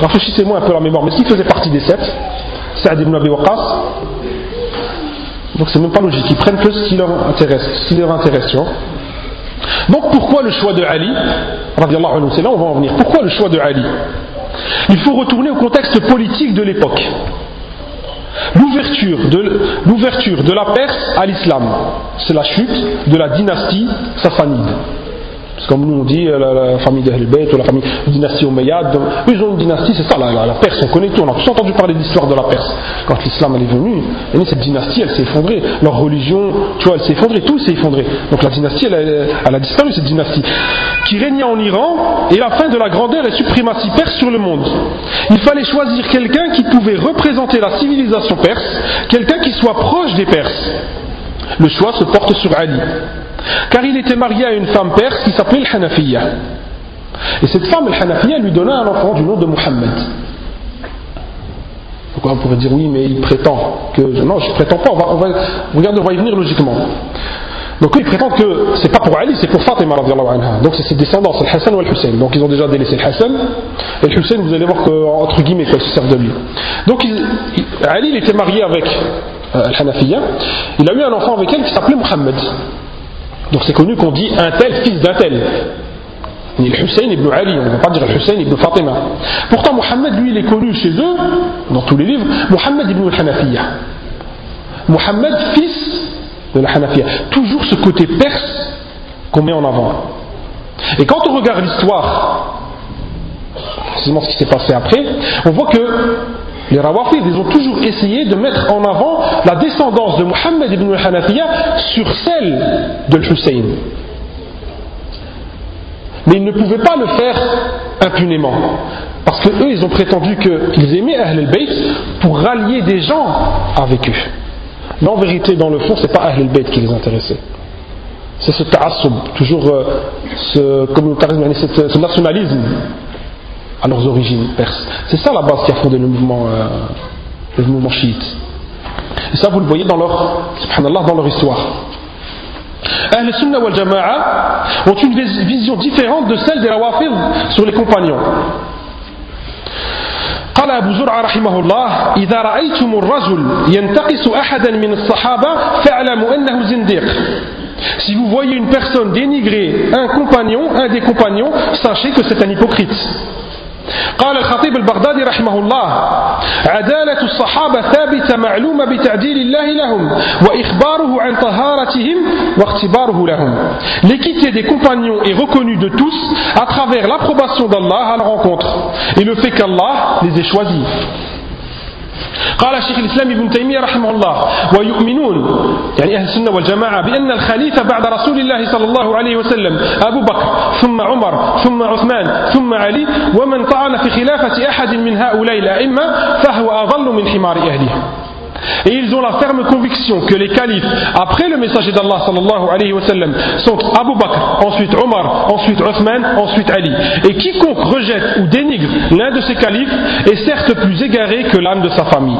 Rafraîchissez-moi un peu la mémoire, mais est-ce qu'il faisait partie des sept? Saad ibn Abi Waqqas Donc c'est même pas logique, ils prennent que ce qui leur intéresse, leur. Donc pourquoi le choix de Ali C'est là on va en venir. Pourquoi le choix de Ali? Il faut retourner au contexte politique de l'époque l'ouverture de, l'ouverture de la Perse à l'islam. C'est la chute de la dynastie sassanide. C'est comme nous on dit euh, la, famille d'Ahl ou la famille dynastie Omeyyade. Ils ont une dynastie, c'est ça, la, Perse, on connaît tout. On a tous entendu parler de l'histoire de la Perse. Quand l'islam est venu, cette dynastie, elle s'est effondrée. Leur religion, tu vois, elle s'est effondrée, tout s'est effondré. Donc la dynastie, elle, a disparu, cette dynastie. Qui régnait en Iran, et la fin de la grandeur et suprématie perse sur le monde. Il fallait choisir quelqu'un qui pouvait représenter la civilisation perse, quelqu'un qui soit proche des Perses. Le choix se porte sur Ali. Car il était marié à une femme perse qui s'appelait Hanafiya. Et cette femme, Hanafiya, lui donna un enfant du nom de Muhammad. Pourquoi on pourrait dire oui, mais il prétend que. Non, je ne prétends pas, on va, on va, on va y venir logiquement. Donc il prétend que c'est pas pour Ali, c'est pour Fatima anha. Donc c'est ses descendants, c'est le Hassan ou le Hussein. Donc ils ont déjà délaissé le Hassan. Et le Hussein, vous allez voir qu'entre guillemets, quoi, ils se servent de lui. Donc Ali, il était marié avec euh, Hanafiya. Il a eu un enfant avec elle qui s'appelait Muhammad. Donc c'est connu qu'on dit un tel fils d'un tel. Ni le Hussein ibn Ali, on ne va pas dire le Hussein ibn Fatima. Pourtant, Mohammed, lui, il est connu chez eux, dans tous les livres, Mohammed ibn al-Hanafiya. Mohammed, fils de la Hanafiya. Toujours ce côté perse qu'on met en avant. Et quand on regarde l'histoire, précisément ce qui s'est passé après, on voit que les Rawafid, ils ont toujours essayé de mettre en avant la descendance de Muhammad ibn al-Hanafiya sur celle de Hussein. Mais ils ne pouvaient pas le faire impunément. Parce que eux, ils ont prétendu qu'ils aimaient Ahl al-Bayt pour rallier des gens avec eux. Mais en vérité, dans le fond, ce n'est pas Ahl al-Bayt qui les intéressait. C'est ce ta'assub, toujours euh, ce communautarisme, ce nationalisme à leurs origines perses. C'est ça la base qui a fondé le mouvement, euh, le mouvement chiite. Et ça, vous le voyez dans leur, subhanallah, dans leur histoire. Ahl Sunnah wal Jama'a ont une vision différente de celle des Rawafid sur les compagnons. قال أبو زرعة رحمه الله إذا رأيتم الرجل ينتقص أحدا من الصحابة فاعلموا أنه زنديق Si vous voyez une personne dénigrer un compagnon, un des compagnons, sachez que c'est un hypocrite. قال الخطيب البغدادي رحمه الله عدالة الصحابة ثابتة معلومة بتعديل الله لهم وإخباره عن طهارتهم واختباره لهم L'équité des compagnons est reconnue de tous à travers l'approbation d'Allah à la rencontre et le fait qu'Allah les ait choisis. قال شيخ الإسلام ابن تيمية رحمه الله ويؤمنون يعني أهل السنة والجماعة بأن الخليفة بعد رسول الله صلى الله عليه وسلم أبو بكر ثم عمر ثم عثمان ثم علي ومن طعن في خلافة أحد من هؤلاء الأئمة فهو أضل من حمار أهله. Et ils ont la ferme conviction que les califes, après le messager d'Allah sallallahu alayhi wa sallam, sont Abu Bakr, ensuite Omar, ensuite Othman, ensuite Ali. Et quiconque rejette ou dénigre l'un de ces califes est certes plus égaré que l'âme de sa famille.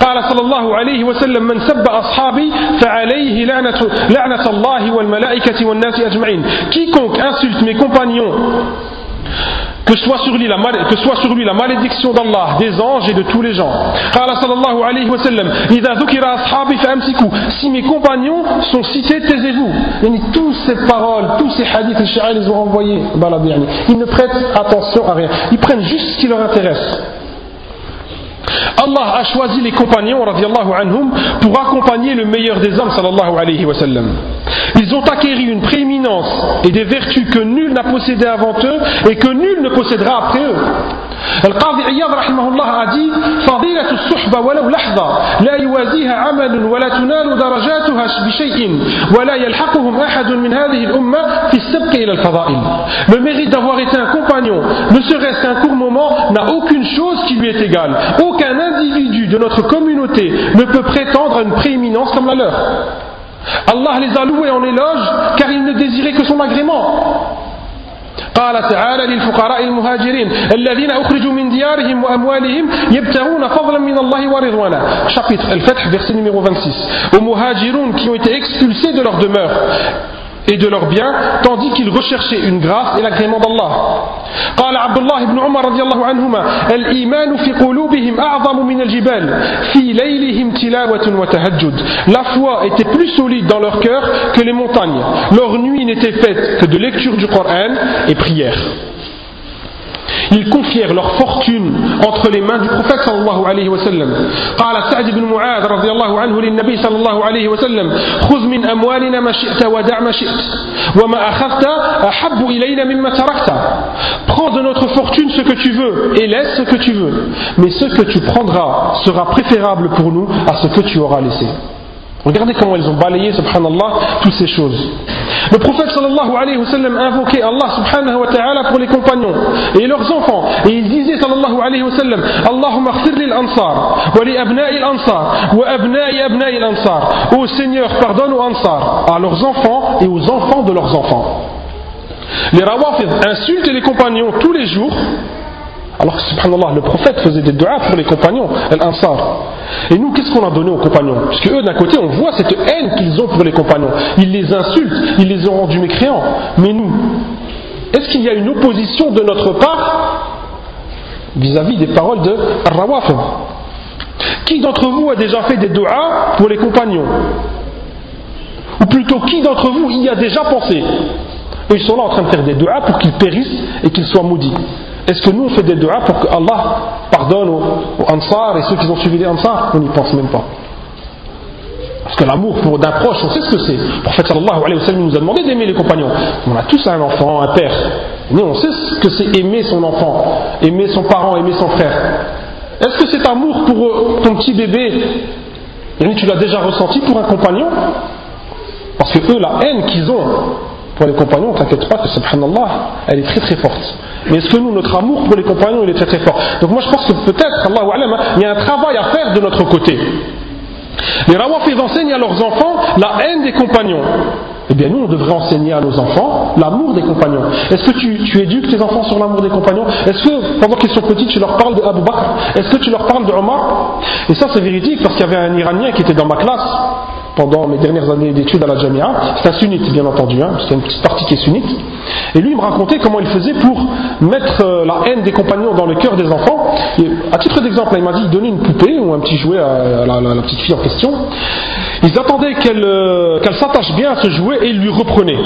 قال صلى الله عليه وسلم من سب أصحابي فعليه لعنة, لعنة الله والملائكة والناس أجمعين quiconque insulte mes compagnons que soit sur lui la, malédiction d'Allah, des anges et de tous les gens. Si mes compagnons sont cités, taisez-vous. Toutes ces paroles, tous ces hadiths, les ils ont envoyés. Ils ne prêtent attention à rien. Ils prennent juste ce qui leur intéresse. Allah a choisi les compagnons anhum, pour accompagner le meilleur des hommes sallallahu alayhi wa. Ils ont acquéri une prééminence et des vertus que nul n'a possédé avant eux et que nul ne possédera après eux. القاضي عياض رحمه الله عدي فضيلة الصحبة ولو لحظة لا يوازيها عمل ولا تنال درجاتها بشيء ولا يلحقهم أحد من هذه الأمة في السبق إلى الفضائل Le mérite d'avoir été un compagnon, ne serait-ce qu'un court moment, n'a aucune chose qui lui est égale. Aucun individu de notre communauté ne peut prétendre à une prééminence comme la leur. Allah les a loués en éloge car ils ne désiraient que son agrément. قال تعالى للفقراء المهاجرين الذين أخرجوا من ديارهم وأموالهم يبتغون فضلا من الله ورضوانا. Chapitre الفتح verset numéro 26 aux muhajiroun qui ont été expulsés de leur demeure et de leurs biens, tandis qu'ils recherchaient une grâce et l'agrément d'Allah. قال عبد الله بن عمر رضي الله عنهما الإيمان في قلوبهم أعظم من الجبال في ليلهم تلاوة وتهجد La foi était plus solide dans leur cœur que les montagnes. Leur nuit n'était faite que de lecture du Coran et prière. Ils confièrent leur fortune entre les mains du prophète sallallahu alayhi wa sallam. قال سعد بن معاذ رضي الله عنه للنبي صلى الله عليه وسلم خذ من أموالنا ما شئت ودع ما شئت وما أخذت أحب إلينا مما تركت Prends de notre fortune ce que tu veux et laisse ce que tu veux. Mais ce que tu prendras sera préférable pour nous à ce que tu auras laissé. Regardez comment ils ont balayé, subhanallah, toutes ces choses. Le prophèt sallallahu alayhi wa sallam invoquait Allah subhanahu wa ta'ala pour les compagnons et leurs enfants. Et il disait sallallahu alayhi wa sallam Allahumma khfir ansar, wa li abna'i ansar, wa abna'i abna'i ansar. Ô Seigneur, pardonne aux ansar, à leurs enfants et aux enfants de leurs enfants. Les rawafid insultent les compagnons tous les jours alors, subhanallah, le prophète faisait des doigts pour les compagnons, al-ansar. Et nous, qu'est-ce qu'on a donné aux compagnons? Parce eux, d'un côté, on voit cette haine qu'ils ont pour les compagnons. Ils les insultent, ils les ont rendus mécréants. Mais nous, est-ce qu'il y a une opposition de notre part vis-à-vis des paroles de Rawafid Qui d'entre vous a déjà fait des doigts pour les compagnons? Ou plutôt, qui d'entre vous y a déjà pensé? Ils sont là en train de faire des doigts pour qu'ils périssent et qu'ils soient maudits. Est-ce que nous on fait des doigts pour que Allah pardonne aux, Ansar et ceux qui ont suivi les Ansar? On n'y pense même pas. Parce que l'amour d'un proche, on sait ce que c'est. Le prophète sallallahu alayhi wa sallam nous a demandé d'aimer les compagnons. On a tous un enfant, un père. Mais on sait ce que c'est aimer son enfant, aimer son parent, aimer son frère. Est-ce que cet amour pour ton petit bébé, tu l'as déjà ressenti pour un compagnon? Parce que eux, la haine qu'ils ont pour les compagnons, t'inquiète pas que subhanallah, elle est très très forte. Mais est-ce que nous, notre amour pour les compagnons, il est très très fort? Donc moi je pense que peut-être, Allah il y a un travail à faire de notre côté. Les rawafis enseignent à leurs enfants la haine des compagnons. Eh bien, nous, on devrait enseigner à nos enfants l'amour des compagnons. Est-ce que tu, tu, éduques tes enfants sur l'amour des compagnons? Est-ce que, pendant qu'ils sont petits, tu leur parles de Abu Bakr? Est-ce que tu leur parles de Omar? Et ça, c'est véridique, parce qu'il y avait un Iranien qui était dans ma classe pendant mes dernières années d'études à la Jamia. C'est un sunnite, bien entendu, hein, c'est une petite partie qui est sunnite. Et lui, il me racontait comment il faisait pour mettre euh, la haine des compagnons dans le cœur des enfants. Et, à titre d'exemple, il m'a dit il donnait une poupée ou un petit jouet à, la, petite fille en question. Ils attendaient euh, qu'elle s'attache bien à ce jouet et ils lui reprenaient.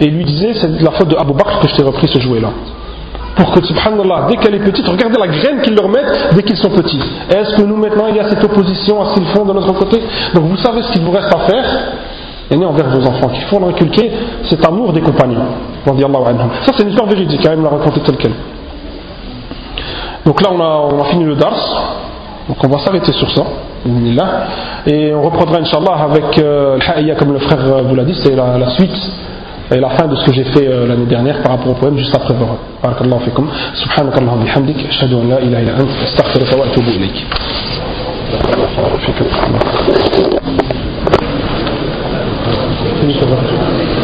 Et lui disait c'est la faute de Abu Bakr que je t'ai repris ce jouet-là pour que, subhanallah, dès qu'elle est petite, regardez la graine qu'ils leur mettent dès qu'ils sont petits. Est-ce que nous, maintenant, il y a cette opposition à ce qu'ils font de notre côté? Donc vous savez ce qu'il vous reste à faire et envers vos enfants, qu'il faut leur inculquer cet amour des compagnons. Ça, c'est une histoire véridique, quand hein, même la raconter telle qu'elle. Donc là, on a, on a fini le dars. Donc on va s'arrêter sur ça. Et on reprendra, Inch'Allah, avec euh, comme le frère vous l'a dit, c'est la suite et la fin de ce que j'ai fait euh, l'année dernière par rapport au poème juste après Zora. Barakallahu fikum. Subhanakallah bihamdik. Ashhadu an la ilaha illa ant. Astaghfiruka wa atubu ilayk. Thank you.